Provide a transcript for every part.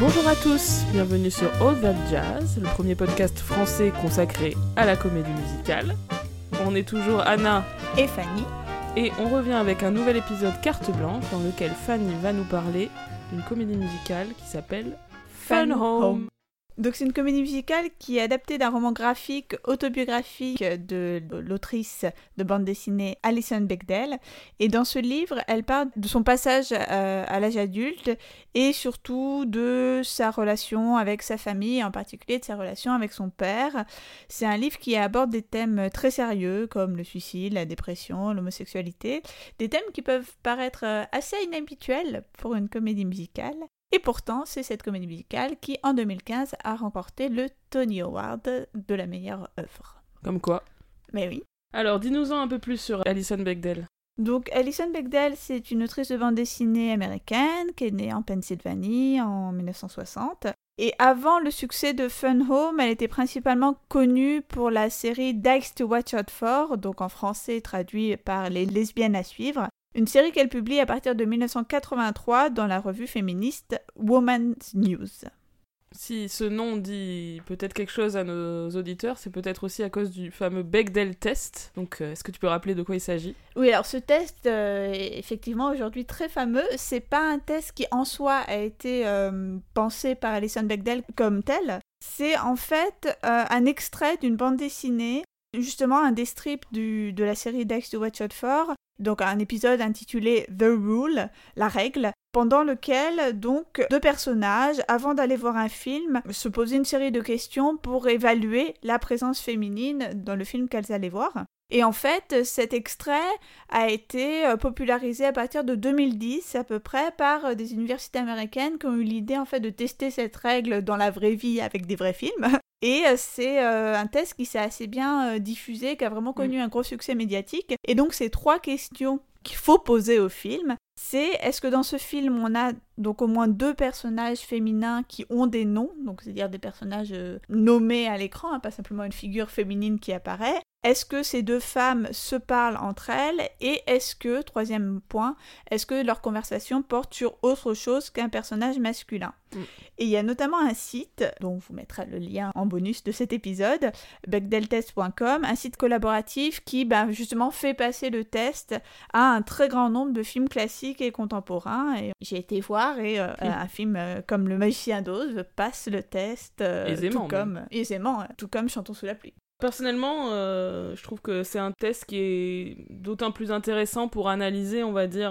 Bonjour à tous, bienvenue sur All That Jazz, le premier podcast français consacré à la comédie musicale. On est toujours Anna et Fanny. Et on revient avec un nouvel épisode carte blanche dans lequel Fanny va nous parler d'une comédie musicale qui s'appelle Fun, Home. Donc c'est une comédie musicale qui est adaptée d'un roman graphique autobiographique de l'autrice de bande dessinée Alison Bechdel. Et dans ce livre, elle parle de son passage euh, à l'âge adulte et surtout de sa relation avec sa famille, en particulier de sa relation avec son père. C'est un livre qui aborde des thèmes très sérieux comme le suicide, la dépression, l'homosexualité, des thèmes qui peuvent paraître euh, assez inhabituels pour une comédie musicale. Et pourtant, c'est cette comédie musicale qui, en 2015, a remporté le Tony Award de la meilleure œuvre. Comme quoi Mais oui. Alors, dis-nous-en un peu plus sur Alison Bechdel. Donc, Alison Bechdel, c'est une autrice de bande dessinée américaine qui est née en Pennsylvanie en 1960. Et avant le succès de Fun Home, elle était principalement connue pour la série Dykes to Watch Out For, donc en français traduit par Les lesbiennes à suivre, une série qu'elle publie à partir de 1983 dans la revue féministe Woman's News. Si ce nom dit peut-être quelque chose à nos auditeurs, c'est peut-être aussi à cause du fameux Bechdel test. Donc, euh, est-ce que tu peux rappeler de quoi il s'agit? Oui, alors ce test euh, est effectivement aujourd'hui très fameux. C'est pas un test qui en soi a été euh, pensé par Alison Bechdel comme tel. C'est en fait un extrait d'une bande dessinée justement un des strips de la série Dex to Watch Out For, donc un épisode intitulé The Rule, la règle, pendant lequel donc deux personnages, avant d'aller voir un film, se posaient une série de questions pour évaluer la présence féminine dans le film qu'elles allaient voir. Et en fait, cet extrait a été euh, popularisé à partir de 2010 à peu près par euh, des universités américaines qui ont eu l'idée en fait de tester cette règle dans la vraie vie avec des vrais films. Et euh, c'est un test qui s'est assez bien diffusé, qui a vraiment connu mm. un gros succès médiatique. Et donc ces trois questions qu'il faut poser au film, c'est est-ce que dans ce film on a donc au moins deux personnages féminins qui ont des noms, donc c'est-à-dire des personnages nommés à l'écran, hein, pas simplement une figure féminine qui apparaît, est-ce que ces deux femmes se parlent entre elles? Et est-ce que, troisième point, est-ce que leur conversation porte sur autre chose qu'un personnage masculin? Mm. Et il y a notamment un site, dont vous mettra le lien en bonus de cet épisode, becdeltest.com, un site collaboratif qui ben, justement fait passer le test à un très grand nombre de films classiques et contemporains. Et j'ai été voir et euh, un film euh, comme Le Magicien d'Oz passe le test euh, aisément, tout comme, aisément, tout comme Chantons sous la pluie. Personnellement, euh, je trouve que c'est un test qui est d'autant plus intéressant pour analyser, on va dire,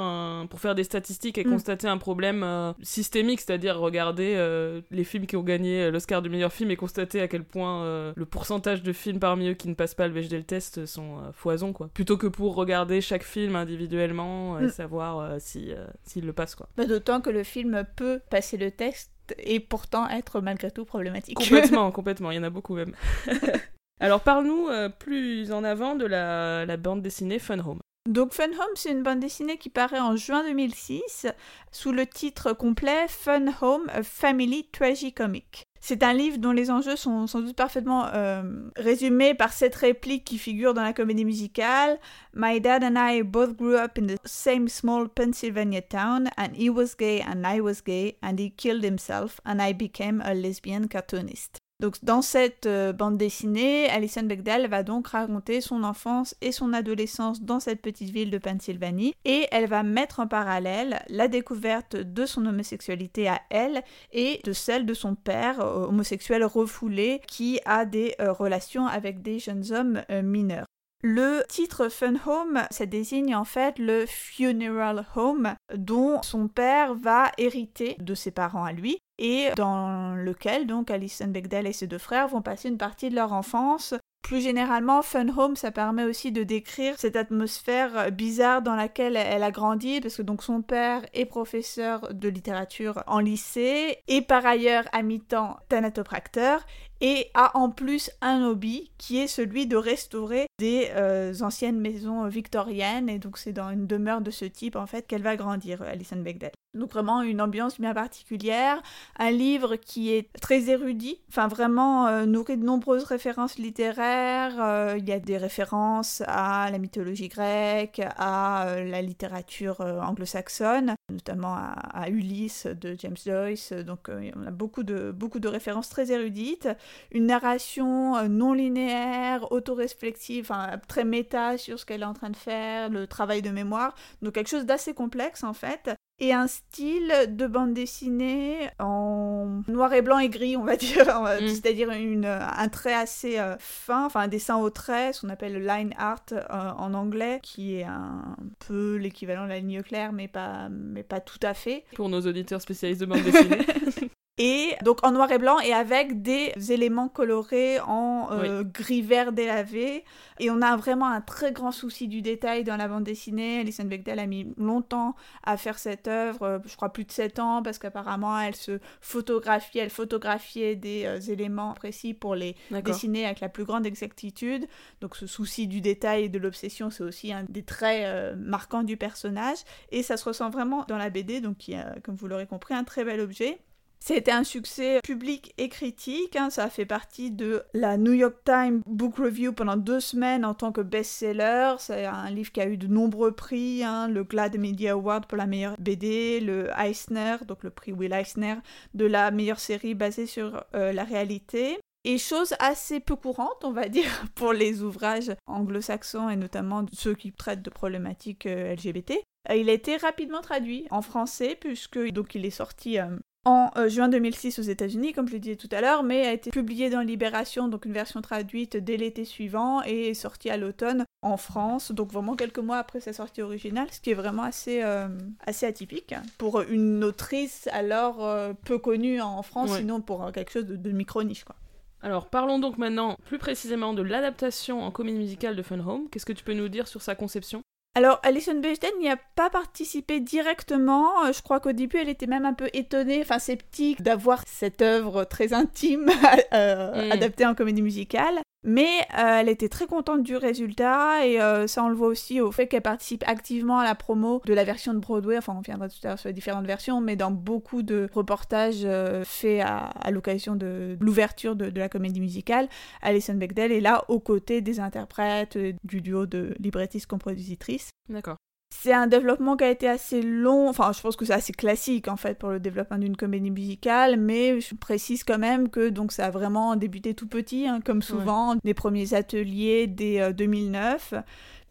pour faire des statistiques et mm. constater un problème euh, systémique, c'est-à-dire regarder euh, les films qui ont gagné l'Oscar du meilleur film et constater à quel point le pourcentage de films parmi eux qui ne passent pas le Bechdel test sont foison, quoi. Plutôt que pour regarder chaque film individuellement et mm. savoir si s'il le passe, quoi. Bah, d'autant que le film peut passer le test et pourtant être malgré tout problématique. Complètement, complètement, il y en a beaucoup même. Alors parle-nous euh, plus en avant de la, bande dessinée Fun Home. Donc Fun Home, c'est une bande dessinée qui paraît en juin 2006 sous le titre complet Fun Home, a Family Tragicomic. C'est un livre dont les enjeux sont sans doute parfaitement euh, résumés par cette réplique qui figure dans la comédie musicale. My dad and I both grew up in the same small Pennsylvania town, and he was gay and I was gay, and he killed himself, and I became a lesbian cartoonist. Donc dans cette euh, bande dessinée, Alison Bechdel va donc raconter son enfance et son adolescence dans cette petite ville de Pennsylvanie et elle va mettre en parallèle la découverte de son homosexualité à elle et de celle de son père euh, homosexuel refoulé qui a des euh, relations avec des jeunes hommes mineurs. Le titre Fun Home, ça désigne en fait le funeral home dont son père va hériter de ses parents à lui et dans lequel donc Alison Bechdel et ses deux frères vont passer une partie de leur enfance. Plus généralement, Fun Home, ça permet aussi de décrire cette atmosphère bizarre dans laquelle elle a grandi, parce que donc son père est professeur de littérature en lycée, et par ailleurs à mi-temps thanatopracteur, et a en plus un hobby qui est celui de restaurer des euh, anciennes maisons victoriennes et donc c'est dans une demeure de ce type en fait qu'elle va grandir Alison Bechdel. Donc vraiment une ambiance bien particulière, un livre qui est très érudit, enfin vraiment euh, nourri de nombreuses références littéraires littéraire, euh, il y a des références à la mythologie grecque, à euh, la littérature anglo-saxonne, notamment à, Ulysse de James Joyce. Donc on a beaucoup de, beaucoup de références très érudites. Une narration non linéaire, auto-réflexive, très méta sur ce qu'elle est en train de faire, le travail de mémoire. Donc quelque chose d'assez complexe en fait et un style de bande dessinée en noir et blanc et gris, on va dire, mm. c'est-à-dire un trait assez euh, fin, enfin un dessin au trait, ce qu'on appelle le line art euh, en anglais, qui est un peu l'équivalent de la ligne claire, mais pas, mais pas tout à fait. Pour nos auditeurs spécialistes de bande dessinée. Et donc en noir et blanc et avec des éléments colorés en euh, gris vert délavé. Et on a vraiment un très grand souci du détail dans la bande dessinée. Alison Bechdel a mis longtemps à faire cette œuvre, euh, je crois plus de 7 ans, parce qu'apparemment elle se photographiait, elle photographiait des euh, éléments précis pour les dessiner avec la plus grande exactitude. Donc ce souci du détail et de l'obsession, c'est aussi un des traits marquants du personnage. Et ça se ressent vraiment dans la BD, donc qui a, comme vous l'aurez compris, un très bel objet. C'était un succès public et critique. Hein. Ça a fait partie de la New York Times Book Review pendant deux semaines en tant que best-seller. C'est un livre qui a eu de nombreux prix. Hein. Le Glad Media Award pour la meilleure BD, le Eisner, donc le prix Will Eisner, de la meilleure série basée sur euh, la réalité. Et chose assez peu courante, on va dire, pour les ouvrages anglo-saxons et notamment ceux qui traitent de problématiques euh, LGBT. Euh, il a été rapidement traduit en français puisque donc il est sorti en euh, juin 2006 aux États-Unis, comme je l'ai dit tout à l'heure, mais a été publié dans Libération, donc une version traduite dès l'été suivant et est sorti à l'automne en France, donc vraiment quelques mois après sa sortie originale, ce qui est vraiment assez, euh, assez atypique pour une autrice alors euh, peu connue en France, sinon pour quelque chose de, de micro-niche. Quoi. Alors parlons donc maintenant plus précisément de l'adaptation en comédie musicale de Fun Home. Qu'est-ce que tu peux nous dire sur sa conception? Alors, Alison Bechdel n'y a pas participé directement. Euh, je crois qu'au début, elle était même un peu étonnée, enfin sceptique, d'avoir cette œuvre très intime euh, mm. adaptée en comédie musicale. Mais euh, elle était très contente du résultat et ça on le voit aussi au fait qu'elle participe activement à la promo de la version de Broadway. Enfin, on viendra tout à l'heure sur les différentes versions, mais dans beaucoup de reportages faits à, l'occasion de l'ouverture de, de, la comédie musicale, Alison Bechdel est là aux côtés des interprètes du duo de librettistes-compositrices. D'accord. C'est un développement qui a été assez long, enfin je pense que c'est assez classique en fait pour le développement d'une comédie musicale, mais je précise quand même que donc ça a vraiment débuté tout petit, hein, comme souvent, des premiers ateliers dès 2009, euh,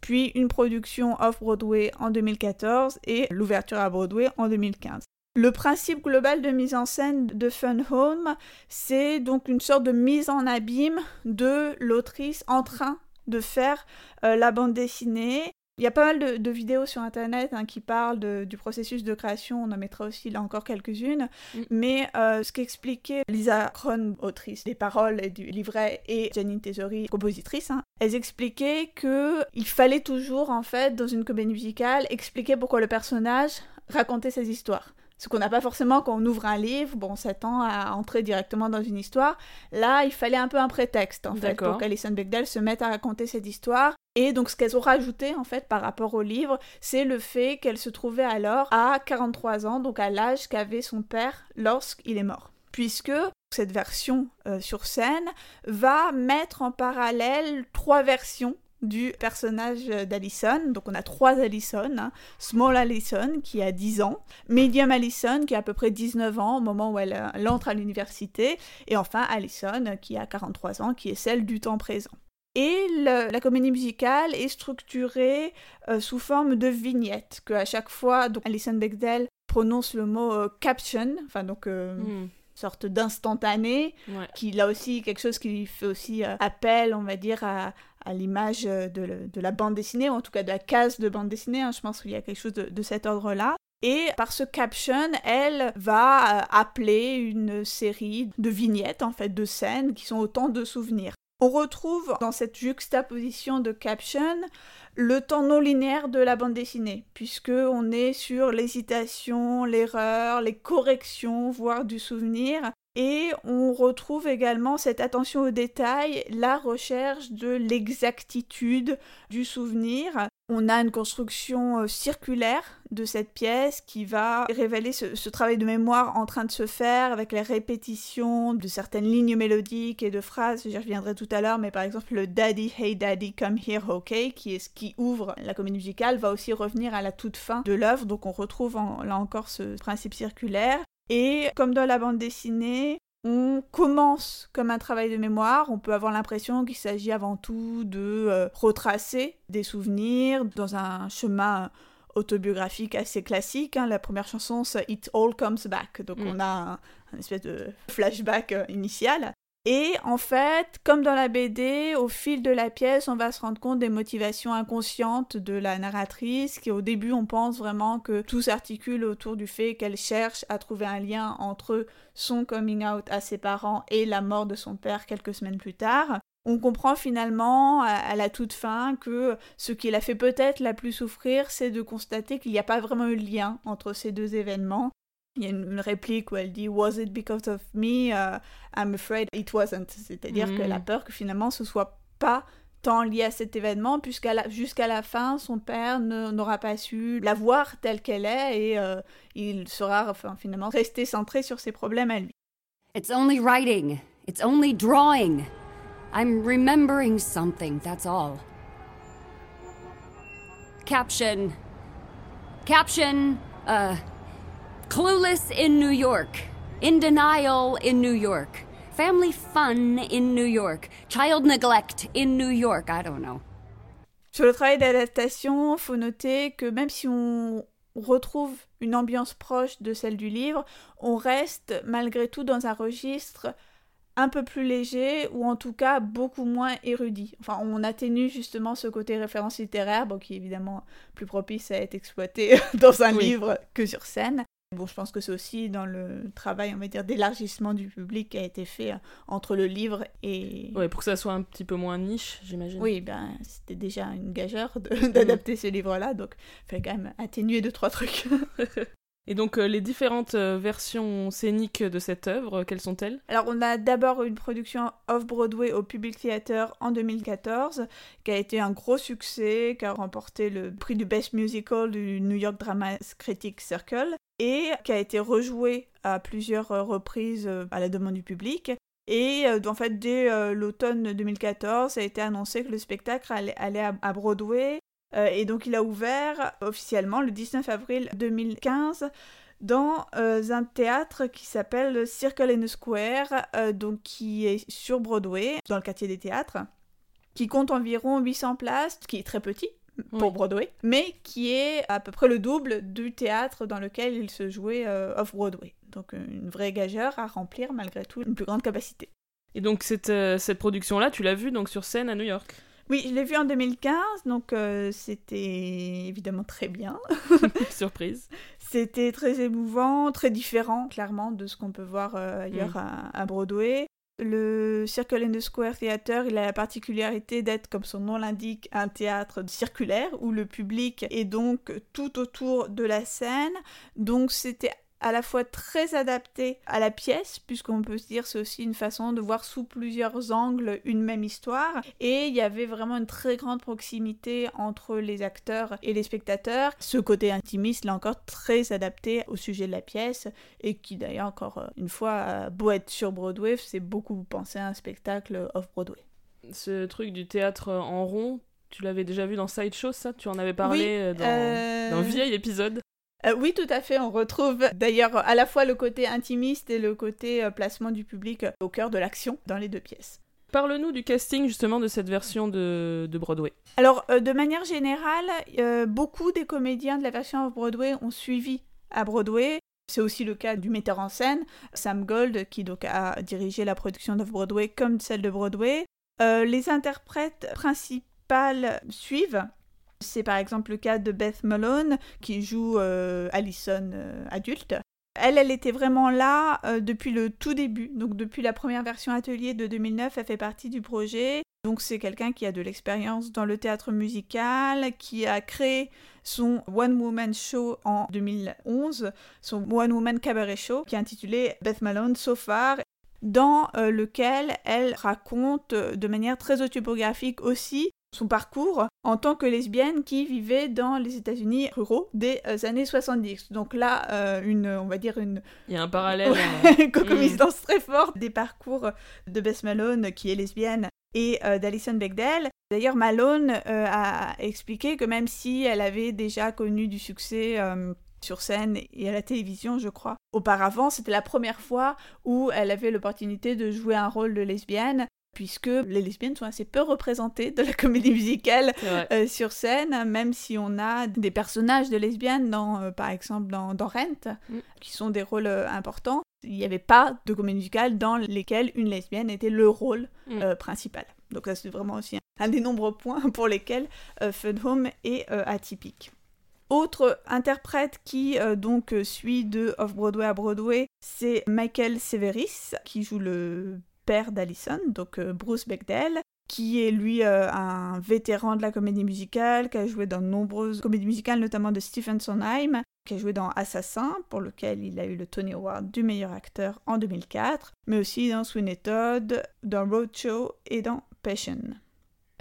puis une production off-Broadway en 2014 et l'ouverture à Broadway en 2015. Le principe global de mise en scène de Fun Home, c'est donc une sorte de mise en abîme de l'autrice en train de faire euh, la bande dessinée il y a pas mal de, vidéos sur Internet hein, qui parlent du processus de création, on en mettra aussi là encore quelques-unes, mm. mais euh, ce qu'expliquait Lisa Kron, autrice des paroles et du livret, et Janine Tesori, compositrice, hein, elles expliquaient qu'il fallait toujours, en fait, dans une comédie musicale, expliquer pourquoi le personnage racontait ses histoires. Ce qu'on n'a pas forcément quand on ouvre un livre, bon, on s'attend à entrer directement dans une histoire. Là, il fallait un peu un prétexte, en fait, pour qu'Alison Bechdel se mette à raconter cette histoire. Et donc, ce qu'elles ont rajouté, en fait, par rapport au livre, c'est le fait qu'elle se trouvait alors à 43 ans, donc à l'âge qu'avait son père lorsqu'il est mort. Puisque cette version euh, sur scène va mettre en parallèle trois versions du personnage d'Alison. Donc on a trois Allison. Hein. Small Allison qui a 10 ans, Medium Allison qui a à peu près 19 ans au moment où elle, entre à l'université, et enfin Allison qui a 43 ans, qui est celle du temps présent. Et la comédie musicale est structurée euh, sous forme de vignettes, que à chaque fois, donc Alison Bechdel prononce le mot euh, caption, enfin donc euh, hmm. sorte d'instantané, qui là aussi quelque chose qui fait aussi appel, on va dire, à, à l'image de, de, la bande dessinée, ou en tout cas de la case de bande dessinée, hein, je pense qu'il y a quelque chose de, de cet ordre-là. Et par ce caption, elle va appeler une série de vignettes, en fait, de scènes qui sont autant de souvenirs. On retrouve dans cette juxtaposition de caption le temps non linéaire de la bande dessinée, puisque on est sur l'hésitation, l'erreur, les corrections, voire du souvenir, et on retrouve également cette attention au détail, la recherche de l'exactitude du souvenir. On a une construction euh, circulaire de cette pièce qui va révéler ce, travail de mémoire en train de se faire avec les répétitions de certaines lignes mélodiques et de phrases. J'y reviendrai tout à l'heure, mais par exemple le Daddy, Hey Daddy, Come Here, OK, qui est ce qui ouvre la comédie musicale, va aussi revenir à la toute fin de l'œuvre. Donc on retrouve là encore ce principe circulaire. Et comme dans la bande dessinée, on commence comme un travail de mémoire, on peut avoir l'impression qu'il s'agit avant tout de euh, retracer des souvenirs dans un chemin autobiographique assez classique. Hein. La première chanson, c'est It All Comes Back, donc mm. on a un, un, espèce de flashback euh, initial. Et en fait, comme dans la BD, au fil de la pièce, on va se rendre compte des motivations inconscientes de la narratrice, qui au début, on pense vraiment que tout s'articule autour du fait qu'elle cherche à trouver un lien entre son coming out à ses parents et la mort de son père quelques semaines plus tard. On comprend finalement à, la toute fin que ce qui l'a fait peut-être la plus souffrir, c'est de constater qu'il n'y a pas vraiment eu de lien entre ces deux événements il y a une, réplique où elle dit Was it because of me? Uh, I'm afraid it wasn't. C'est-à-dire qu'elle a mm. peur que finalement ce soit pas tant lié à cet événement, puisqu'à jusqu'à la fin, son père n'aura pas su la voir telle qu'elle est et euh, il sera enfin, finalement resté centré sur ses problèmes à lui. It's only writing. It's only drawing. I'm remembering something, that's all. Caption. Caption. Uh. Clueless in New York. In denial in New York. Family fun in New York. Child neglect in New York. I don't know. Sur le travail d'adaptation, faut noter que même si on retrouve une ambiance proche de celle du livre, on reste malgré tout dans un registre un peu plus léger ou en tout cas beaucoup moins érudit. Enfin, on atténue justement ce côté référence littéraire, bon, qui est évidemment plus propice à être exploité dans un livre que sur scène. Bon, je pense que c'est aussi dans le travail, on va dire, d'élargissement du public qui a été fait euh, entre le livre et... Ouais, pour que ça soit un petit peu moins niche, j'imagine. Oui, ben, c'était déjà une gageure d'adapter ce livre-là, donc il fallait quand même atténuer deux, trois trucs. Et donc euh, les différentes euh, versions scéniques de cette œuvre, quelles sont-elles? Alors on a d'abord une production off-Broadway au Public Theater en 2014, qui a été un gros succès, qui a remporté le prix du Best Musical du New York Drama Critics Circle et qui a été rejoué à plusieurs euh, reprises euh, à la demande du public. Et euh, en fait, dès l'automne 2014, ça a été annoncé que le spectacle allait, à, Broadway. Et donc, il a ouvert officiellement le 19 avril 2015 dans un théâtre qui s'appelle Circle in the Square, donc qui est sur Broadway, dans le quartier des théâtres, qui compte environ 800 places, qui est très petit, pour Broadway, mais qui est à peu près le double du théâtre dans lequel il se jouait euh, off-Broadway. Donc euh, une vraie gageure à remplir malgré tout une plus grande capacité. Et donc cette, euh, cette production-là, tu l'as vue donc sur scène à New York? Oui, je l'ai vue en 2015, donc c'était évidemment très bien. Surprise. C'était très émouvant, très différent, clairement, de ce qu'on peut voir ailleurs mm. à, Broadway. Le Circle in the Square Theater, il a la particularité d'être, comme son nom l'indique, un théâtre circulaire où le public est donc tout autour de la scène. Donc c'était à la fois très adapté à la pièce, puisqu'on peut se dire c'est aussi une façon de voir sous plusieurs angles une même histoire, et il y avait vraiment une très grande proximité entre les acteurs et les spectateurs. Ce côté intimiste, là encore, très adapté au sujet de la pièce, et qui d'ailleurs, encore euh, une fois, beau être sur Broadway, c'est beaucoup penser à un spectacle off-Broadway. Ce truc du théâtre en rond, tu l'avais déjà vu dans Sideshow, ça? Tu en avais parlé euh, dans, euh, dans, un vieil épisode euh, oui, tout à fait. On retrouve d'ailleurs à la fois le côté intimiste et le côté euh, placement du public au cœur de l'action dans les deux pièces. Parle-nous du casting justement de cette version de, Broadway. Alors, euh, de manière générale, beaucoup des comédiens de la version Broadway ont suivi à Broadway. C'est aussi le cas du metteur en scène, Sam Gold, qui donc a dirigé la production de Broadway comme celle de Broadway. les interprètes principales suivent c'est par exemple le cas de Beth Malone qui joue euh, Allison euh, adulte. Elle, elle était vraiment là euh, depuis le tout début, donc depuis la première version atelier de 2009, elle fait partie du projet. Donc c'est quelqu'un qui a de l'expérience dans le théâtre musical, qui a créé son One Woman Show en 2011, son One Woman Cabaret Show, qui est intitulé Beth Malone So Far, dans lequel elle raconte de manière très autobiographique aussi son parcours en tant que lesbienne qui vivait dans les États-Unis ruraux des euh, années 70. Donc là, euh, une, on va dire une... Il y a un parallèle. une concomitance très forte des parcours de Bess Malone, qui est lesbienne, et euh, d'Alison Bechdel. D'ailleurs, Malone a expliqué que même si elle avait déjà connu du succès sur scène et à la télévision, je crois. Auparavant, c'était la première fois où elle avait l'opportunité de jouer un rôle de lesbienne puisque les lesbiennes sont assez peu représentées de la comédie musicale euh, sur scène, même si on a des personnages de lesbiennes, dans, euh, par exemple dans, dans Rent, mm. qui sont des rôles euh, importants. Il n'y avait pas de comédie musicale dans lesquelles une lesbienne était le rôle mm. principal. Donc ça c'est vraiment aussi un, des nombreux points pour lesquels Fun Home est atypique. Autre interprète qui donc suit de Off-Broadway à Broadway, c'est Michael Severis, qui joue le père d'Alison, donc euh, Bruce Bechdel, qui est lui euh, un vétéran de la comédie musicale, qui a joué dans de nombreuses comédies musicales, notamment de Stephen Sondheim, qui a joué dans Assassin, pour lequel il a eu le Tony Award du meilleur acteur en 2004, mais aussi dans Sweeney Todd, dans Roadshow et dans Passion.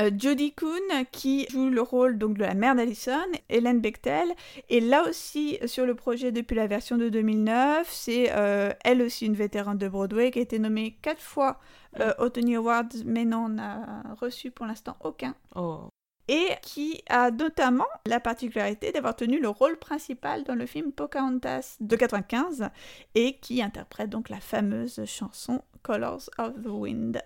Euh, Jodie Kuhn qui joue le rôle donc de la mère d'Alison, Hélène Bechtel, et là aussi sur le projet depuis la version de 2009, c'est euh, elle aussi une vétérane de Broadway qui a été nommée quatre fois euh, au Tony Awards, mais n'en a reçu pour l'instant aucun. Oh. Et qui a notamment la particularité d'avoir tenu le rôle principal dans le film Pocahontas de 95 et qui interprète donc la fameuse chanson Colors of the Wind.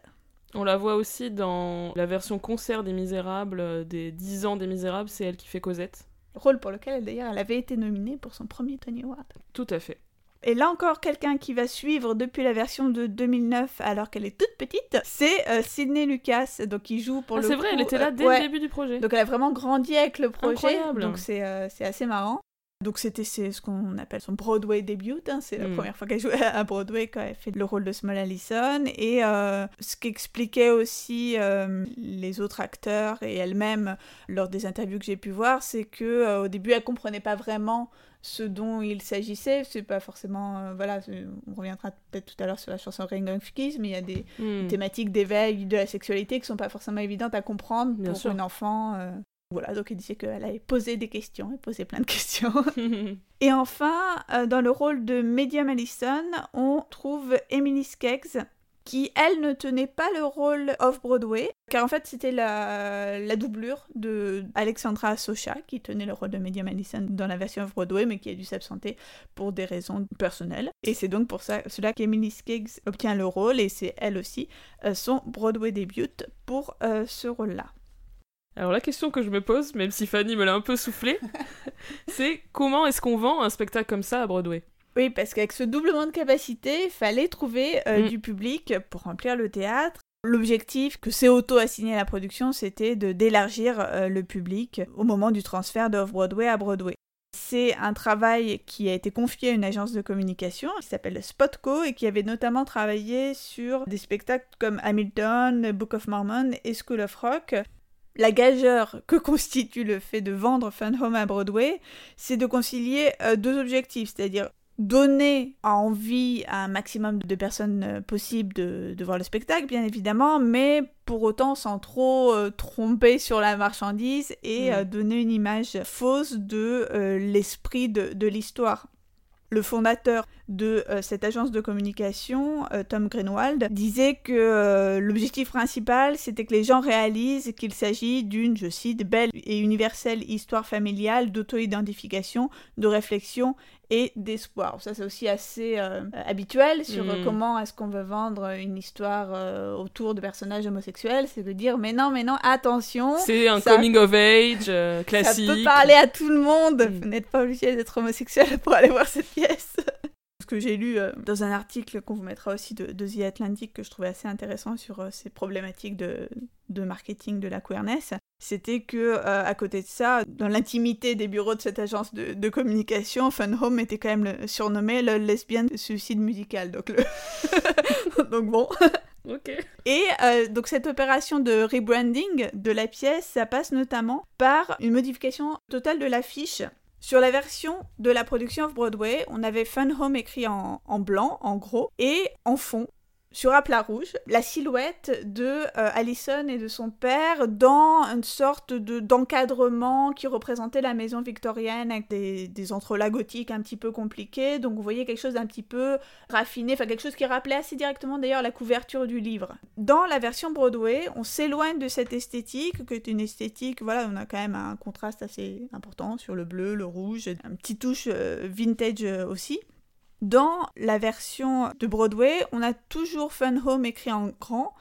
On la voit aussi dans la version concert des Misérables, euh, des 10 ans des Misérables, c'est elle qui fait Cosette. Rôle pour lequel d'ailleurs elle avait été nominée pour son premier Tony Award. Tout à fait. Et là encore, quelqu'un qui va suivre depuis la version de 2009 alors qu'elle est toute petite, c'est euh, Sydney Lucas, donc qui joue pour ah, le. C'est vrai, elle était là euh, dès le début du projet. Donc elle a vraiment grandi avec le projet. Incroyable. Donc c'est assez marrant. Donc c'était ce qu'on appelle son Broadway debut, hein. c'est la hmm. première fois qu'elle jouait à Broadway quand elle fait le rôle de Small Allison. Et euh, ce qu'expliquait aussi euh, les autres acteurs et elle-même lors des interviews que j'ai pu voir, c'est que euh, au début elle comprenait pas vraiment ce dont il s'agissait. C'est pas forcément. voilà, on reviendra peut-être tout à l'heure sur la chanson Ring of Keys, mais il y a des, hmm. thématiques d'éveil de la sexualité qui sont pas forcément évidentes à comprendre pour un enfant. Voilà, donc il disait qu'elle avait posé des questions, elle posait plein de questions. et enfin, euh, dans le rôle de Medium Allison, on trouve Emily Skeggs, qui, elle, ne tenait pas le rôle off-Broadway, car en fait, c'était la, la, doublure de Alexandra Socha, qui tenait le rôle de Medium Allison dans la version off-Broadway, mais qui a dû s'absenter pour des raisons personnelles. Et c'est donc pour ça, cela qu'Emily Skeggs obtient le rôle, et c'est elle aussi euh, son Broadway début pour euh, ce rôle-là. Alors la question que je me pose, même si Fanny me l'a un peu soufflé, c'est comment est-ce qu'on vend un spectacle comme ça à Broadway? Oui, parce qu'avec ce doublement de capacité, il fallait trouver euh, mm. du public pour remplir le théâtre. L'objectif que c'est auto-assigné à la production, c'était de d'élargir euh, le public au moment du transfert de Off-Broadway à Broadway. C'est un travail qui a été confié à une agence de communication qui s'appelle Spotco et qui avait notamment travaillé sur des spectacles comme Hamilton, Book of Mormon et School of Rock la gageure que constitue le fait de vendre Fun Home à Broadway, c'est de concilier euh, deux objectifs, c'est-à-dire donner envie à un maximum de personnes euh, possibles de, voir le spectacle, bien évidemment, mais pour autant sans trop euh, tromper sur la marchandise et mm. donner une image fausse de l'esprit de l'histoire. Le fondateur de euh, cette agence de communication, euh, Tom Greenwald, disait que euh, l'objectif principal, c'était que les gens réalisent qu'il s'agit d'une, je cite, belle et universelle histoire familiale d'auto-identification, de réflexion et d'espoir. Ça, c'est aussi assez habituel sur hmm. comment est-ce qu'on veut vendre une histoire autour de personnages homosexuels. C'est de dire, mais non, mais non, attention. C'est un coming of age classique. Ça peut parler à tout le monde. Hmm. Vous n'êtes pas obligé d'être homosexuel pour aller voir cette pièce ce que j'ai lu euh, dans un article qu'on vous mettra aussi de, The Atlantic que je trouvais assez intéressant sur euh, ces problématiques de, marketing de la queerness, c'était que euh, à côté de ça, dans l'intimité des bureaux de cette agence de, communication, Fun Home était quand même surnommé le lesbian suicide musical. Donc, le... donc bon. Et donc cette opération de rebranding de la pièce, ça passe notamment par une modification totale de l'affiche sur la version de la production of Broadway, on avait Fun Home écrit en, blanc, en gros, et en fond, sur un plat rouge la silhouette de euh, Allison et de son père dans une sorte de d'encadrement qui représentait la maison victorienne avec des, des entrelacs gothiques un petit peu compliqués. Donc vous voyez quelque chose d'un petit peu raffiné, enfin quelque chose qui rappelait assez directement d'ailleurs la couverture du livre. Dans la version Broadway, on s'éloigne de cette esthétique, qui est une esthétique, voilà, on a quand même un contraste assez important sur le bleu, le rouge, un petit touche euh, vintage euh, aussi. Dans la version de Broadway, on a toujours Fun Home écrit en grand,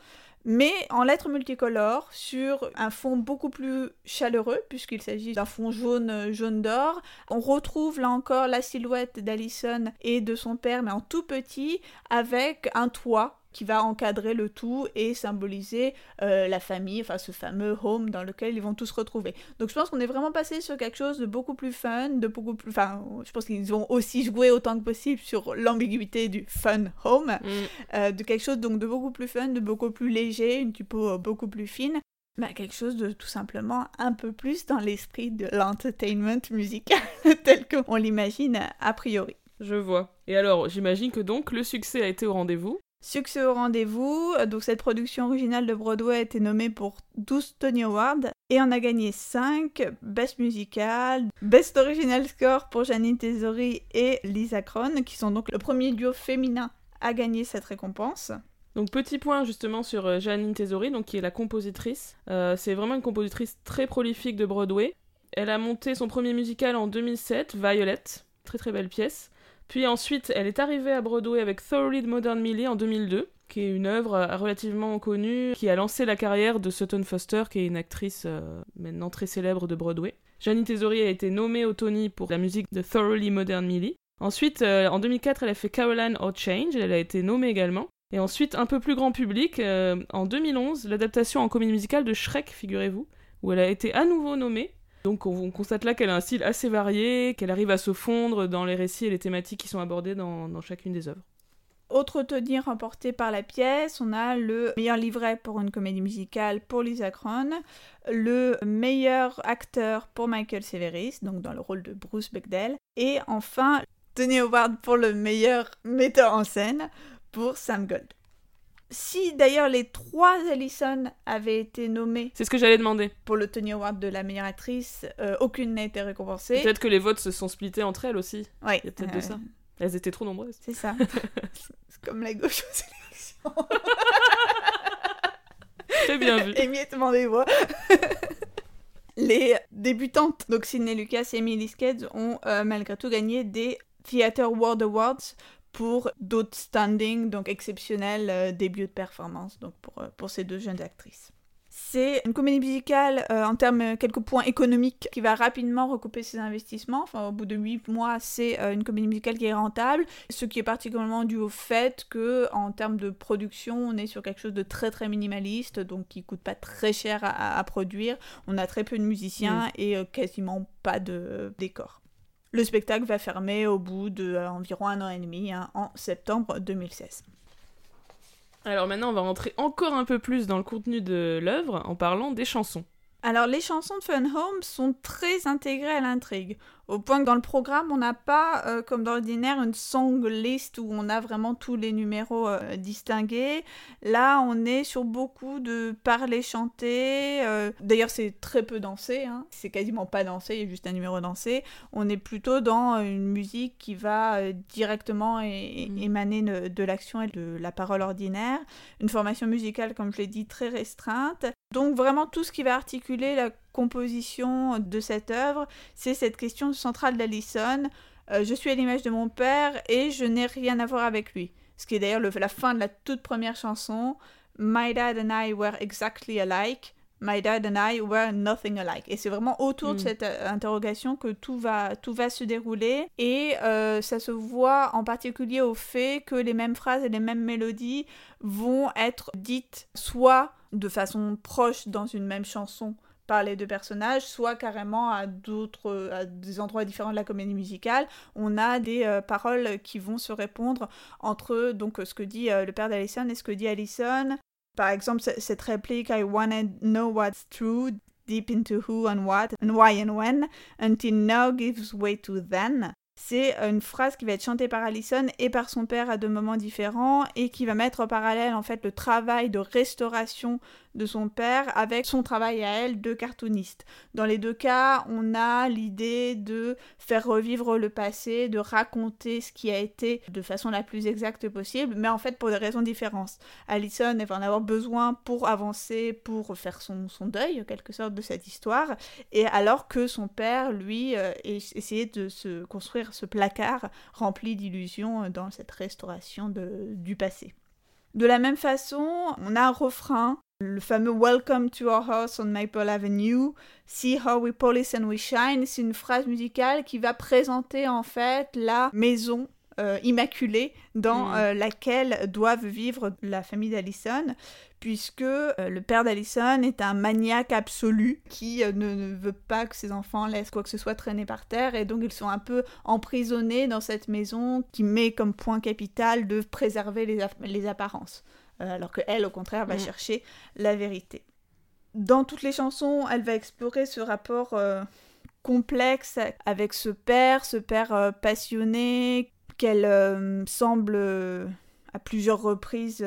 mais en lettres multicolores sur un fond beaucoup plus chaleureux puisqu'il s'agit d'un fond jaune jaune d'or. On retrouve là encore la silhouette d'Alison et de son père mais en tout petit avec un toit qui va encadrer le tout et symboliser euh, la famille, enfin ce fameux home dans lequel ils vont tous se retrouver. Donc je pense qu'on est vraiment passé sur quelque chose de beaucoup plus fun, de beaucoup plus... Enfin, je pense qu'ils ont aussi joué autant que possible sur l'ambiguïté du fun home, mm. euh, de quelque chose donc de beaucoup plus fun, de beaucoup plus léger, une typo beaucoup plus fine. Bah, quelque chose de tout simplement un peu plus dans l'esprit de l'entertainment musical tel qu'on l'imagine a priori. Je vois. Et alors, j'imagine que donc le succès a été au rendez-vous. Succès au rendez-vous, donc cette production originale de Broadway a été nommée pour 12 Tony Awards et on a gagné 5 Best Musical, Best Original Score pour Janine Tesori et Lisa Kron, qui sont donc le premier duo féminin à gagner cette récompense. Donc petit point justement sur euh, Janine Tesori, donc qui est la compositrice. Euh, c'est vraiment une compositrice très prolifique de Broadway. Elle a monté son premier musical en 2007, Violet, très très belle pièce. Puis ensuite, elle est arrivée à Broadway avec Thoroughly Modern Millie en 2002, qui est une œuvre euh, relativement connue, qui a lancé la carrière de Sutton Foster, qui est une actrice euh, maintenant très célèbre de Broadway. Janine Tesori a été nommée au Tony pour la musique de Thoroughly Modern Millie. Ensuite, euh, en 2004, elle a fait Caroline or Change, elle a été nommée également. Et ensuite, un peu plus grand public, en 2011, l'adaptation en comédie musicale de Shrek, figurez-vous, où elle a été à nouveau nommée, donc on, constate là qu'elle a un style assez varié, qu'elle arrive à se fondre dans les récits et les thématiques qui sont abordées dans, chacune des œuvres. Autre Tony remporté par la pièce, on a le meilleur livret pour une comédie musicale pour Lisa Kron, le meilleur acteur pour Michael Severis, donc dans le rôle de Bruce Bechdel, et enfin Tony Award pour le meilleur metteur en scène pour Sam Gold. Si d'ailleurs les trois Allison avaient été nommées. C'est ce que j'allais demander. Pour le Tony Award de la meilleure actrice, euh, aucune n'a été récompensée. Peut-être que les votes se sont splités entre elles aussi. Oui. Il y a peut-être de ça. Elles étaient trop nombreuses. C'est ça. C'est comme la gauche aux élections. Très bien vu. Émiettement des voix. les débutantes, donc Sidney Lucas et Emily Skeds, ont euh, malgré tout gagné des Theatre World Awards pour d'outstanding, donc exceptionnel euh, début de performance donc pour, euh, pour ces deux jeunes actrices. C'est une comédie musicale euh, en termes quelques points économiques qui va rapidement recouper ses investissements. Enfin, au bout de 8 mois, c'est une comédie musicale qui est rentable, ce qui est particulièrement dû au fait que en termes de production, on est sur quelque chose de très très minimaliste, donc qui coûte pas très cher à, produire. On a très peu de musiciens et quasiment pas de décors. Le spectacle va fermer au bout d'environ un an et demi, hein, en septembre 2016. Alors maintenant, on va rentrer encore un peu plus dans le contenu de l'œuvre en parlant des chansons. Alors les chansons de Fun Home sont très intégrées à l'intrigue, au point que dans le programme on n'a pas, euh, comme d'ordinaire, une song list où on a vraiment tous les numéros euh, distingués. Là on est sur beaucoup de parler chanter, euh, d'ailleurs c'est très peu dansé, hein. c'est quasiment pas dansé, il y a juste un numéro dansé. On est plutôt dans une musique qui va directement mm. émaner de l'action et de la parole ordinaire. Une formation musicale, comme je l'ai dit, très restreinte. Donc vraiment tout ce qui va articuler la composition de cette œuvre, c'est cette question centrale d'Alison. Euh, je suis à l'image de mon père et je n'ai rien à voir avec lui. Ce qui est d'ailleurs la fin de la toute première chanson. My dad and I were exactly alike. My dad and I were nothing alike. Et c'est vraiment autour de mm. cette euh, interrogation que tout va, tout va se dérouler. Et euh, ça se voit en particulier au fait que les mêmes phrases et les mêmes mélodies vont être dites soit de façon proche dans une même chanson par les deux personnages, soit carrément à d'autres, à des endroits différents de la comédie musicale, on a des euh, paroles qui vont se répondre entre donc ce que dit euh, le père d'Alison et ce que dit Alison. Par exemple, cette réplique I wanna know what's true, deep into who and what and why and when, until now gives way to then. C'est une phrase qui va être chantée par Allison et par son père à deux moments différents et qui va mettre en parallèle en fait le travail de restauration de son père avec son travail à elle de cartooniste. Dans les deux cas, on a l'idée de faire revivre le passé, de raconter ce qui a été de façon la plus exacte possible, mais en fait pour des raisons différentes. Alison va en avoir besoin pour avancer, pour faire son, son deuil, en quelque sorte, de cette histoire, et alors que son père, lui, euh, essayait de se construire ce placard rempli d'illusions dans cette restauration de, du passé. De la même façon, on a un refrain le fameux Welcome to our house on Maple Avenue, See how we polish and we shine, c'est une phrase musicale qui va présenter en fait la maison euh, immaculée dans mm. euh, laquelle doivent vivre la famille d'Allison, puisque euh, le père d'Allison est un maniaque absolu qui ne, veut pas que ses enfants laissent quoi que ce soit traîner par terre, et donc ils sont un peu emprisonnés dans cette maison qui met comme point capital de préserver les apparences. Euh, alors qu'elle, au contraire, va mm. chercher la vérité. Dans toutes les chansons, elle va explorer ce rapport complexe avec ce père, ce père passionné qu'elle semble à plusieurs reprises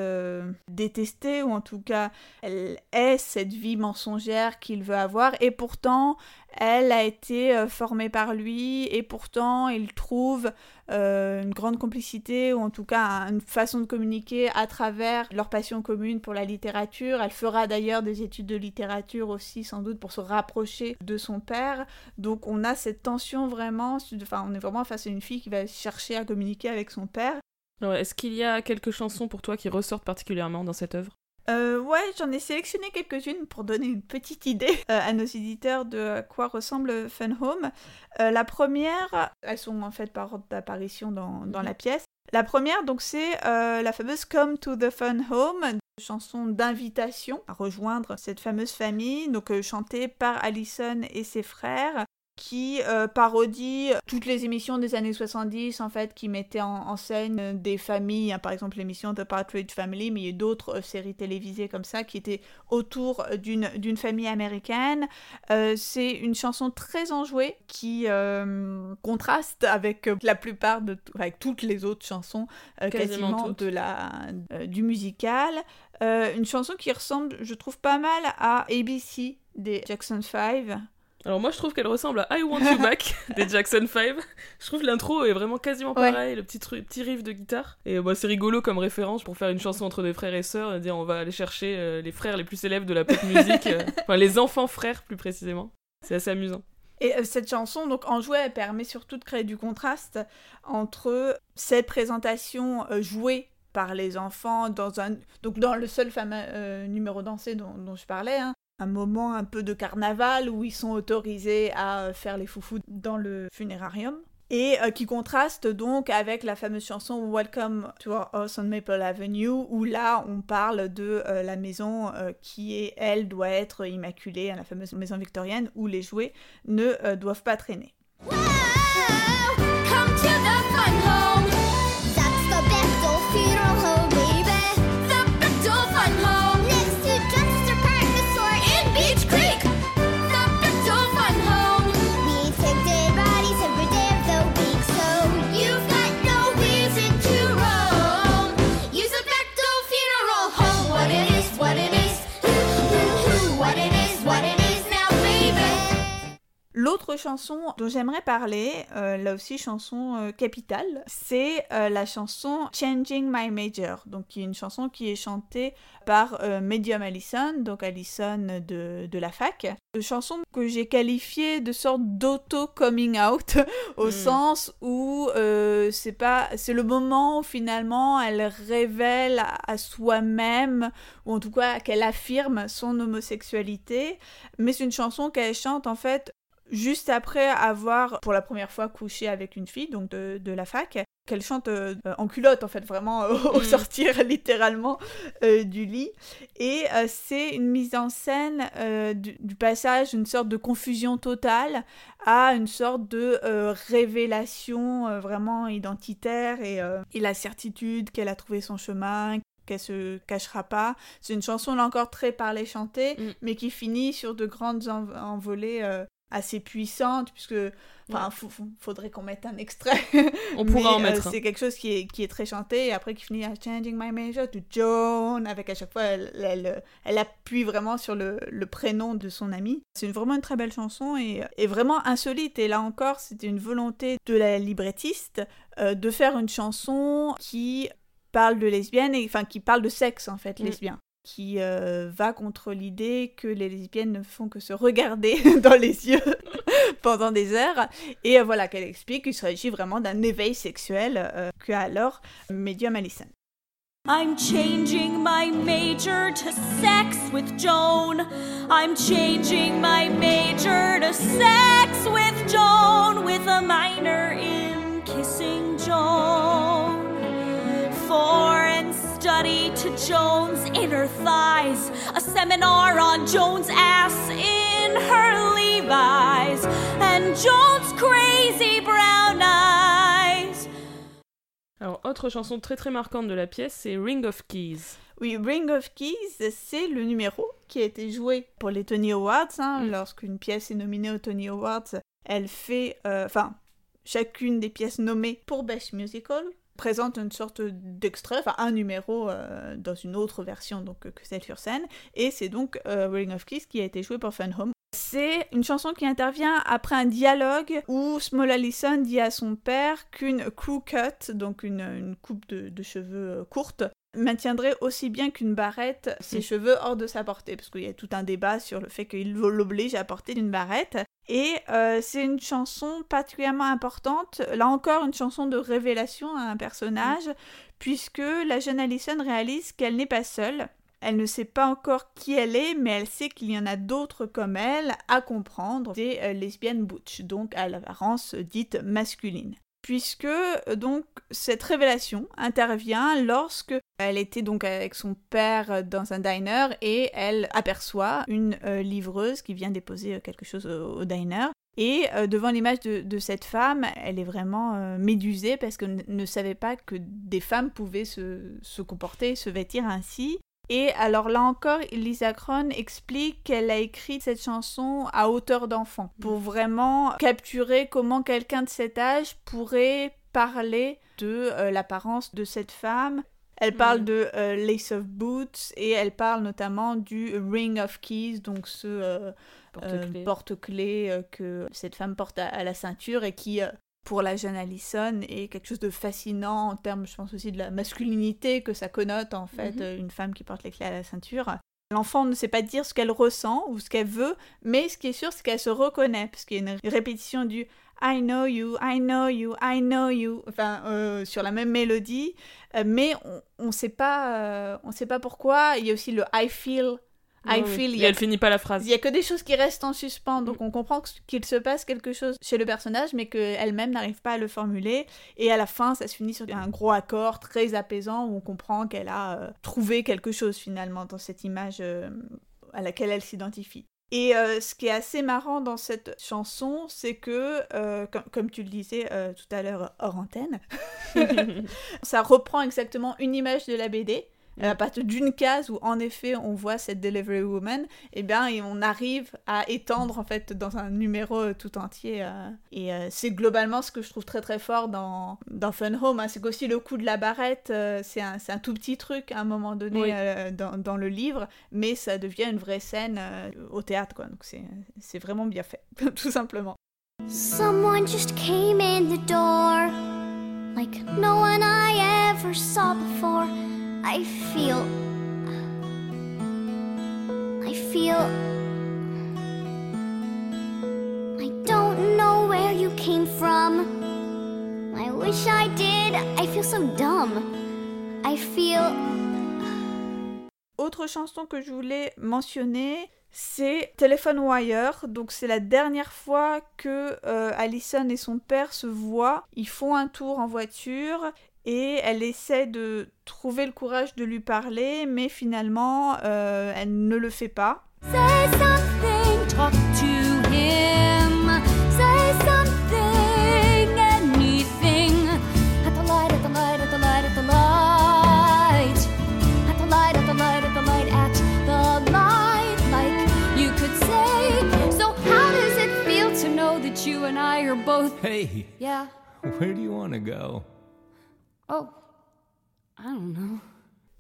détester, ou en tout cas elle est cette vie mensongère qu'il veut avoir, et pourtant elle a été formée par lui, et pourtant il trouve euh, une grande complicité ou en tout cas une façon de communiquer à travers leur passion commune pour la littérature. Elle fera d'ailleurs des études de littérature aussi sans doute pour se rapprocher de son père. Donc on a cette tension vraiment, enfin on est vraiment face à une fille qui va chercher à communiquer avec son père. Est-ce qu'il y a quelques chansons pour toi qui ressortent particulièrement dans cette œuvre? Euh, ouais, j'en ai sélectionné quelques-unes pour donner une petite idée euh, à nos éditeurs de à quoi ressemble Fun Home. Euh, la première, elles sont en fait par ordre d'apparition dans, dans, la pièce. La première, donc, c'est la fameuse Come to the Fun Home, chanson d'invitation à rejoindre cette fameuse famille, donc chantée par Allison et ses frères qui euh, parodie toutes les émissions des années 70 en fait qui mettaient en, scène des familles, hein, par exemple l'émission The Partridge Family, mais il y a d'autres euh, séries télévisées comme ça qui étaient autour d'une, d'une famille américaine. Euh, c'est une chanson très enjouée qui contraste avec la plupart de avec toutes les autres chansons quasiment, de la du musical. une chanson qui ressemble, je trouve pas mal à ABC des Jackson 5 alors moi je trouve qu'elle ressemble à I Want You Back des Jackson 5. Je trouve l'intro est vraiment quasiment pareil, le petit, petit riff de guitare. Et bah, c'est rigolo comme référence pour faire une chanson entre des frères et sœurs, dire on va aller chercher euh, les frères les plus célèbres de la pop musique, euh, enfin les enfants frères plus précisément. C'est assez amusant. Et euh, cette chanson, donc en jouet, elle permet surtout de créer du contraste entre cette présentation jouée par les enfants dans un donc dans le seul fameux numéro dansé dont, dont je parlais hein, un moment un peu de carnaval où ils sont autorisés à faire les foufous dans le funérarium et euh, qui contraste donc avec la fameuse chanson Welcome to our house on Maple Avenue où là on parle de euh, la maison euh, qui est elle doit être immaculée la fameuse maison victorienne où les jouets ne doivent pas traîner. L'autre chanson dont j'aimerais parler, euh, là aussi chanson euh, capitale, c'est euh, la chanson Changing My Major, donc qui est une chanson qui est chantée par Medium Allison, donc Allison de, de la fac. Une chanson que j'ai qualifiée de sorte d'auto-coming out, au hmm. sens où c'est pas, c'est le moment où finalement elle révèle à soi-même, ou en tout cas qu'elle affirme son homosexualité, mais c'est une chanson qu'elle chante en fait juste après avoir pour la première fois couché avec une fille, donc de, la fac, qu'elle chante euh, en culotte en fait, vraiment au mm. sortir littéralement euh, du lit. Et euh, c'est une mise en scène du, passage d'une sorte de confusion totale à une sorte de révélation vraiment identitaire et, et la certitude qu'elle a trouvé son chemin, qu'elle se cachera pas. C'est une chanson là encore très parlée chantée, mm. mais qui finit sur de grandes envolées assez puissante, puisque Enfin, faudrait qu'on mette un extrait. On pourra en mettre. Euh, c'est quelque chose qui est, qui est très chanté, et après qui finit à Changing My Major to Joan, avec à chaque fois, elle, elle, elle appuie vraiment sur le, le, prénom de son ami. C'est vraiment une très belle chanson et, et vraiment insolite. Et là encore, c'était une volonté de la librettiste euh, de faire une chanson qui parle de lesbiennes, et, enfin qui parle de sexe en fait, mm. lesbien qui euh, va contre l'idée que les lesbiennes ne font que se regarder dans les yeux pendant des heures. Et euh, voilà, qu'elle explique qu'il s'agit vraiment d'un éveil sexuel euh, qu'a alors Medium Allison. I'm changing my major to sex with Joan. I'm changing my major to sex with Joan with a minor in kissing Joan. Study to Joan's inner thighs, a seminar on Joan's ass in her Levi's, and Joan's crazy brown eyes. Alors, autre chanson très très marquante de la pièce, c'est Ring of Keys. Oui, Ring of Keys, c'est le numéro qui a été joué pour les Tony Awards. Hein, mm. Lorsqu'une pièce est nominée aux Tony Awards, elle fait, euh, enfin, chacune des pièces nommées pour Best Musical présente une sorte d'extrait, enfin un numéro euh, dans une autre version donc que celle sur scène, et c'est donc euh, Ring of Kiss qui a été joué pour Fun Home. C'est une chanson qui intervient après un dialogue où Small Allison dit à son père qu'une crew cut, donc une, coupe de, cheveux euh, courte, maintiendrait aussi bien qu'une barrette ses mm. cheveux hors de sa portée, parce qu'il y a tout un débat sur le fait qu'il l'oblige à porter une barrette. Et euh, c'est une chanson particulièrement importante, là encore une chanson de révélation à un personnage, puisque la jeune Allison réalise qu'elle n'est pas seule. Elle ne sait pas encore qui elle est, mais elle sait qu'il y en a d'autres comme elle à comprendre, des euh, lesbiennes butch, donc à l'apparence dite masculine puisque euh, donc cette révélation intervient lorsque elle était donc avec son père dans un diner et elle aperçoit une euh, livreuse qui vient déposer euh, quelque chose au, diner. Et devant l'image de, cette femme, elle est vraiment médusée parce qu'elle ne savait pas que des femmes pouvaient se comporter, se vêtir ainsi. Et alors là encore, Lisa Kron explique qu'elle a écrit cette chanson à hauteur d'enfant pour vraiment capturer comment quelqu'un de cet âge pourrait parler de euh, l'apparence de cette femme. Elle parle de euh, Lace of Boots et elle parle notamment du Ring of Keys, donc ce euh, porte-clés. que cette femme porte à, la ceinture et qui pour la jeune Allison et quelque chose de fascinant en termes, je pense aussi de la masculinité que ça connote en fait, mhm. euh, une femme qui porte les clés à la ceinture. L'enfant ne sait pas dire ce qu'elle ressent ou ce qu'elle veut, mais ce qui est sûr, c'est qu'elle se reconnaît, parce qu'il y a une répétition du I know you, I know you, I know you, enfin euh, sur la même mélodie, euh, mais on ne sait pas, on sait pas pourquoi. Il y a aussi le I feel I feel. Et elle finit pas la phrase. Il y a que des choses qui restent en suspens, donc on comprend qu'il se passe quelque chose chez le personnage, mais qu'elle-même n'arrive pas à le formuler. Et à la fin, ça se finit sur un gros accord très apaisant où on comprend qu'elle a euh, trouvé quelque chose finalement dans cette image euh, à laquelle elle s'identifie. Et euh, ce qui est assez marrant dans cette chanson, c'est que, comme, tu le disais tout à l'heure hors antenne, ça reprend exactement une image de la BD, à partir d'une case où en effet on voit cette delivery woman, et eh bien et on arrive à étendre en fait dans un numéro euh, tout entier. Euh. et euh, c'est globalement ce que je trouve très très fort dans, dans Fun Home. Hein. c'est qu'aussi le coup de la barrette, c'est un, un, tout petit truc à un moment donné dans, dans, le livre, mais ça devient une vraie scène au théâtre. Quoi. Donc c'est vraiment bien fait, tout simplement. Someone just came in the door like no one I ever saw before. I feel. I feel. I don't know where you came from. I wish I did. I feel so dumb. I feel. Autre chanson que je voulais mentionner, c'est Telephone Wire. Donc c'est la dernière fois que euh, Allison et son père se voient. Ils font un tour en voiture et elle essaie de trouver le courage de lui parler, mais finalement, euh, elle ne le fait pas. are both. Hey, Yeah. where do you want to go? Oh, I don't know.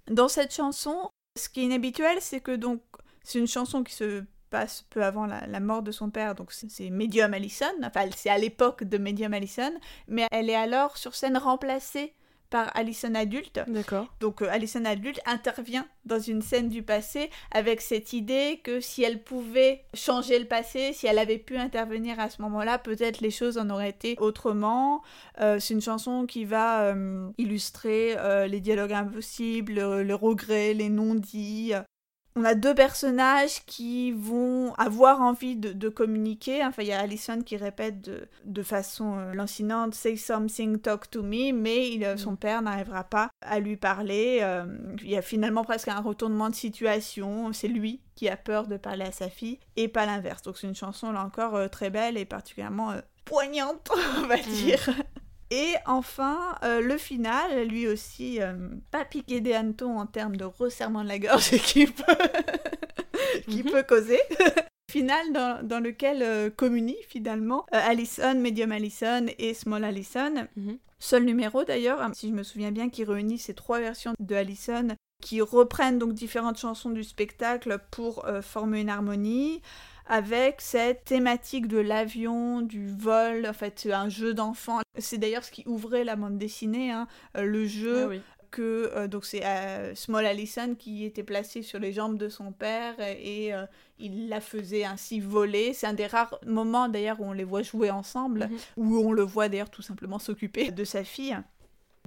Dans cette chanson, ce qui est inhabituel, c'est que donc c'est une chanson qui se passe peu avant la, la mort de son père, donc c'est Medium Allison, enfin c'est à l'époque de Medium Allison, mais elle est alors sur scène remplacée par Allison adulte. D'accord. Donc euh, Allison adulte intervient dans une scène du passé avec cette idée que si elle pouvait changer le passé, si elle avait pu intervenir à ce moment-là, peut-être les choses en auraient été autrement. Euh, c'est une chanson qui va euh, illustrer euh, les dialogues impossibles, le, le regret, les non-dits. On a deux personnages qui vont avoir envie de, de communiquer. Enfin, il y a Allison qui répète de, de façon euh, lancinante Say something, talk to me, mais il, euh, son père n'arrivera pas à lui parler. Euh, il y a finalement presque un retournement de situation. C'est lui qui a peur de parler à sa fille et pas l'inverse. Donc, c'est une chanson là encore euh, très belle et particulièrement poignante, on va dire. Et enfin, euh, le final, lui aussi, euh, pas piqué des hannetons en termes de resserrement de la gorge qui peut, qui Mhm. peut causer. final dans, dans lequel euh, communient finalement euh, Allison, Medium Allison et Small Allison. Mhm. Seul numéro d'ailleurs, hein, si je me souviens bien, qui réunit ces trois versions de Allison qui reprennent donc différentes chansons du spectacle pour former une harmonie avec cette thématique de l'avion, du vol, en fait c'est un jeu d'enfant. C'est d'ailleurs ce qui ouvrait la bande dessinée, hein, le jeu Ah oui. que euh, donc c'est euh, Small Allison qui était placé sur les jambes de son père et euh, il la faisait ainsi voler. C'est un des rares moments d'ailleurs où on les voit jouer ensemble, Mhm. où on le voit d'ailleurs tout simplement s'occuper de sa fille.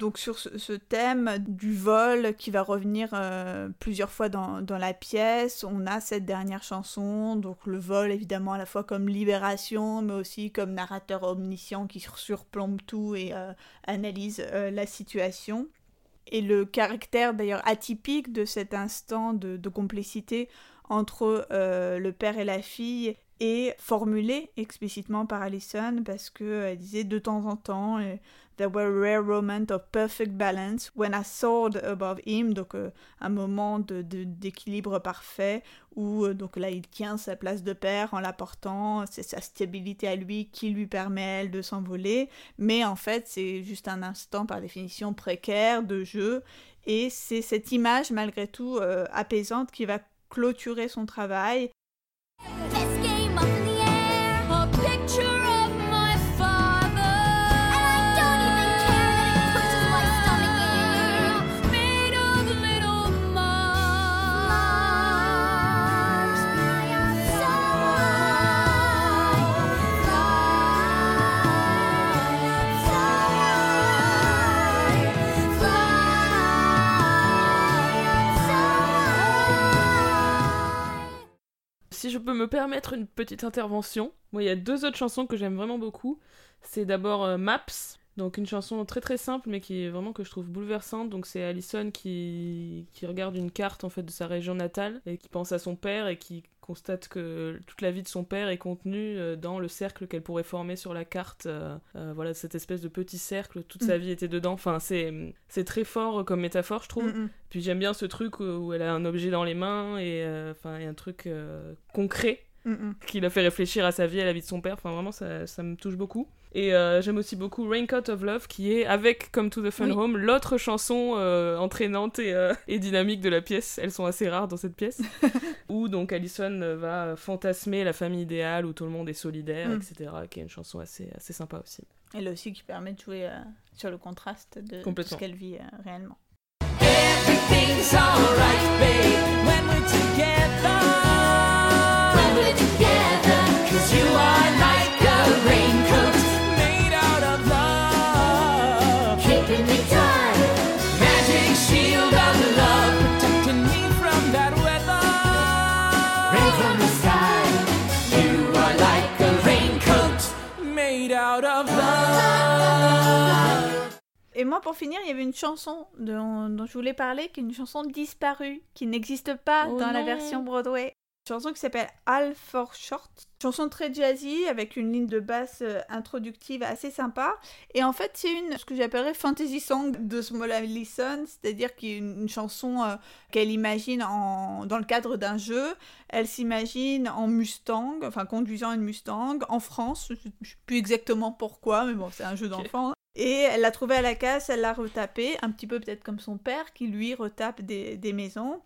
Donc sur ce, thème du vol qui va revenir euh, plusieurs fois dans, la pièce, on a cette dernière chanson, donc le vol évidemment à la fois comme libération, mais aussi comme narrateur omniscient qui surplombe tout et euh, analyse euh, la situation. Et le caractère d'ailleurs atypique de cet instant de, complicité entre le père et la fille est formulé explicitement par Alison parce qu'elle disait de temps en temps There were rare moments of perfect balance. When I soared above him, donc euh, un moment de- de- d'équilibre parfait où euh, donc là il tient sa place de père en la portant, c'est sa stabilité à lui qui lui permet elle de s'envoler, mais en fait c'est juste un instant par définition précaire de jeu. Et c'est cette image malgré tout euh, apaisante qui va clôturer son travail Si je peux me permettre une petite intervention, moi il y a deux autres chansons que j'aime vraiment beaucoup. C'est d'abord euh, Maps, donc une chanson très très simple mais qui est vraiment que je trouve bouleversante. Donc c'est Allison qui, qui regarde une carte en fait de sa région natale et qui pense à son père et qui constate que toute la vie de son père est contenue euh, dans le cercle qu'elle pourrait former sur la carte. euh, euh, voilà cette espèce de petit cercle, toute sa Mm. vie était dedans. Enfin c'est c'est très fort comme métaphore je trouve. Mm, mm. Puis j'aime bien ce truc où, elle a un objet dans les mains et euh, enfin a un truc euh, concret qui la fait réfléchir à sa vie, à la vie de son père. Enfin vraiment ça, ça me touche beaucoup. Et euh, j'aime aussi beaucoup Raincoat of Love qui est avec Come to the Fun Oui. Home l'autre chanson euh, entraînante et, euh, et dynamique de la pièce. Elles sont assez rares dans cette pièce. où donc Allison va fantasmer la famille idéale où tout le monde est solidaire, Mm. etc. Qui est une chanson assez, assez sympa aussi. Elle aussi qui permet de jouer euh, sur le contraste de, de ce qu'elle vit euh, réellement. Everything's alright, babe, when we're together. When we're together, Cause you are Et moi, pour finir, il y avait une chanson dont, dont je voulais parler, qui est une chanson disparue, qui n'existe pas Oh dans la version Broadway. chanson qui s'appelle All for Short. Chanson très jazzy avec une ligne de basse euh, introductive assez sympa. Et en fait, c'est une ce que j'appellerais fantasy song de Small Allison, c'est-à-dire qu'il y a une, une chanson euh, qu'elle imagine en, dans le cadre d'un jeu. Elle s'imagine en Mustang, enfin conduisant une Mustang en France. Je ne sais plus exactement pourquoi, mais bon, c'est un jeu d'enfant. Et elle l'a trouvée à la casse, elle l'a retapée, un petit peu peut-être comme son père qui lui retape des, maisons.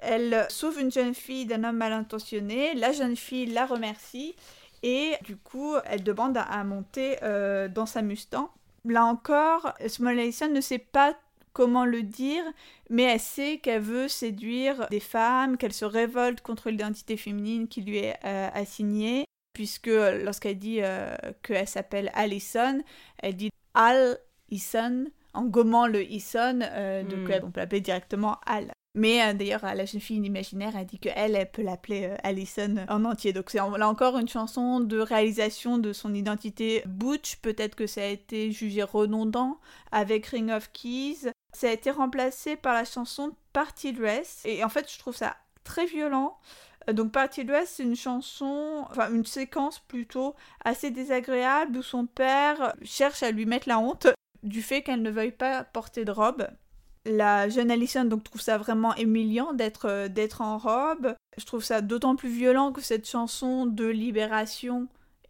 Elle sauve une jeune fille d'un homme mal intentionné, la jeune fille la remercie et du coup elle demande à, monter euh, dans sa Mustang. Là encore, Small Allison ne sait pas comment le dire, mais elle sait qu'elle veut séduire des femmes, qu'elle se révolte contre l'identité féminine qui lui est euh, assignée, puisque lorsqu'elle dit euh, qu'elle s'appelle Allison, elle dit Al Ison, en gommant le Ison, euh, donc Hmm. elle- on peut l'appeler directement Al. Mais euh, d'ailleurs, la jeune fille imaginaire, elle dit qu'elle, elle peut l'appeler euh, Allison en entier. Donc c'est en- là encore une chanson de réalisation de son identité Butch. Peut-être que ça a été jugé redondant avec Ring of Keys. Ça a été remplacé par la chanson Party Dress. Et en fait, je trouve ça très violent. Donc Party Dress, c'est une chanson, enfin une séquence plutôt assez désagréable où son père cherche à lui mettre la honte du fait qu'elle ne veuille pas porter de robe. La jeune Alison donc trouve ça vraiment humiliant d'être euh, d'être en robe. Je trouve ça d'autant plus violent que cette chanson de libération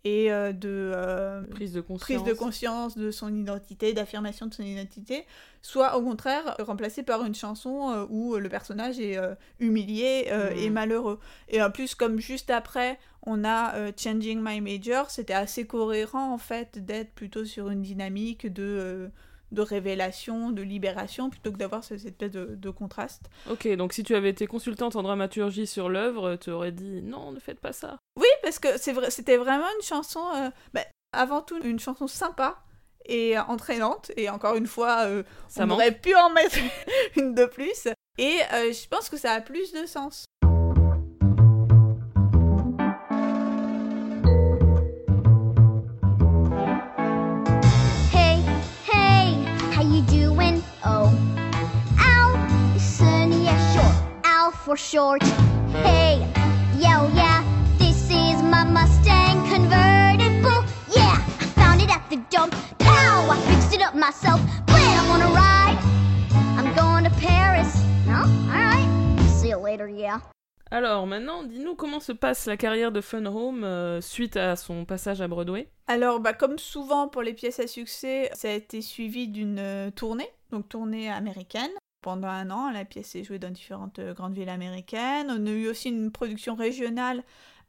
et euh, de euh, Prise de conscience. prise de conscience de son identité, d'affirmation de son identité, soit au contraire remplacée par une chanson euh, où le personnage est humilié Mhm. et malheureux. Et en plus, comme juste après, on a euh, Changing My Major, c'était assez cohérent en fait d'être plutôt sur une dynamique de, euh, de révélation, de libération, plutôt que d'avoir ce- cette espèce de, de contraste. Ok, donc si tu avais été consultante en dramaturgie sur l'œuvre, tu aurais dit non, ne faites pas ça. Oui, parce que c'est vrai, c'était vraiment une chanson, euh, bah, avant tout une chanson sympa et entraînante. Et encore une fois, euh, Ça on manque. aurait pu en mettre une de plus. Et euh, je pense que ça a plus de sens. Hey, hey, how you doing? Oh, for short. Hey, yo, yeah, my Mustang convertible. Yeah, I found it at the dump. Pow, I fixed it up myself. Plan, I wanna ride. I'm going to Paris. No, alright. See you later, yeah. Alors maintenant, dis-nous comment se passe la carrière de Fun Home euh, suite à son passage à Broadway. Alors, bah, comme souvent pour les pièces à succès, ça a été suivi d'une euh, tournée, donc tournée américaine. Pendant un an, la pièce est jouée dans différentes euh, grandes villes américaines. On a eu aussi une production régionale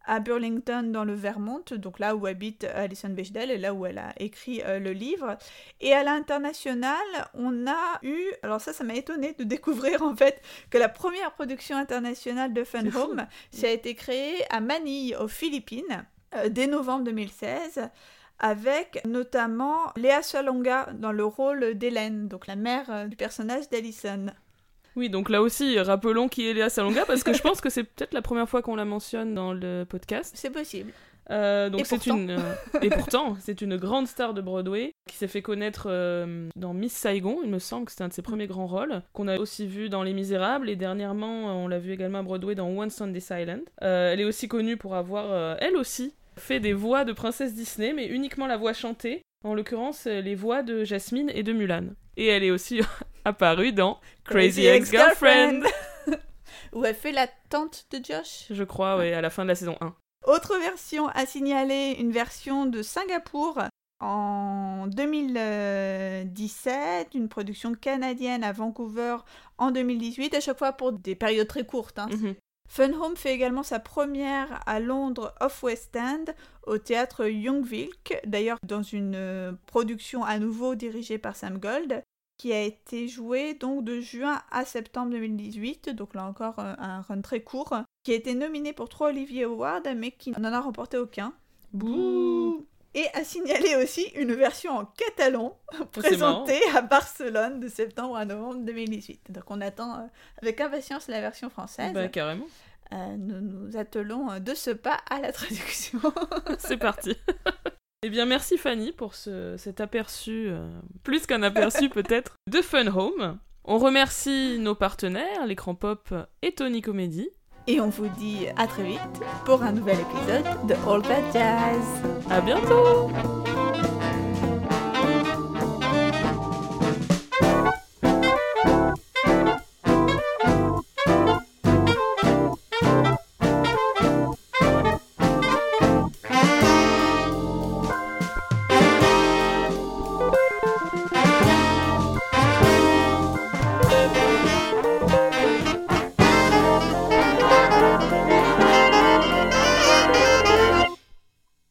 à Burlington dans le Vermont, donc là où habite Alison Bechdel et là où elle a écrit euh, le livre. Et à l'international, on a eu, alors ça, ça m'a étonné de découvrir en fait que la première production internationale de Fun. Home, ça a été créé à Manille, aux Philippines, euh, dès novembre 2016 avec notamment Léa Salonga dans le rôle d'Hélène, donc la mère euh, du personnage d'Alison. Oui, donc là aussi, rappelons qui est Léa Salonga, parce que je pense que c'est peut-être la première fois qu'on la mentionne dans le podcast. C'est possible. Euh, donc Et c'est pourtant. une euh, et pourtant c'est une grande star de Broadway qui s'est fait connaître euh, dans Miss Saigon, il me semble que c'était un de ses premiers grands rôles qu'on a aussi vu dans Les Misérables et dernièrement on l'a vu également à Broadway dans One Sunday Silent. Elle est aussi connue pour avoir elle aussi fait des voix de princesse Disney mais uniquement la voix chantée, en l'occurrence les voix de Jasmine et de Mulan. Et elle est aussi apparue dans Crazy Ex-Girlfriend, Où elle fait la tante de Josh. je crois, ouais, à la fin de la saison 1. Autre version à signaler, une version de Singapour en 2017, une production canadienne à Vancouver en 2018, à chaque fois pour des périodes très courtes. hein. Mhm. Fun Home fait également sa première à Londres Off West End au théâtre Youngvilk, d'ailleurs dans une euh, production à nouveau dirigée par Sam Gold, qui a été jouée donc de juin à septembre 2018, donc là encore euh, un run très court, qui a été nominé pour trois Olivier Awards mais qui n'en a remporté aucun. Bouh Et à signaler aussi une version en catalan marrant. présentée à Barcelone de septembre à novembre 2018. Donc on attend euh, avec impatience la version française. Bah carrément. Euh, nous nous attelons de ce pas à la traduction. C'est parti. eh bien, merci Fanny pour ce, cet aperçu, euh, plus qu'un aperçu peut-être, de Fun Home. On remercie nos partenaires, l'écran pop et Tony Comedy. Et on vous dit à très vite pour un nouvel épisode de All That Jazz. À bientôt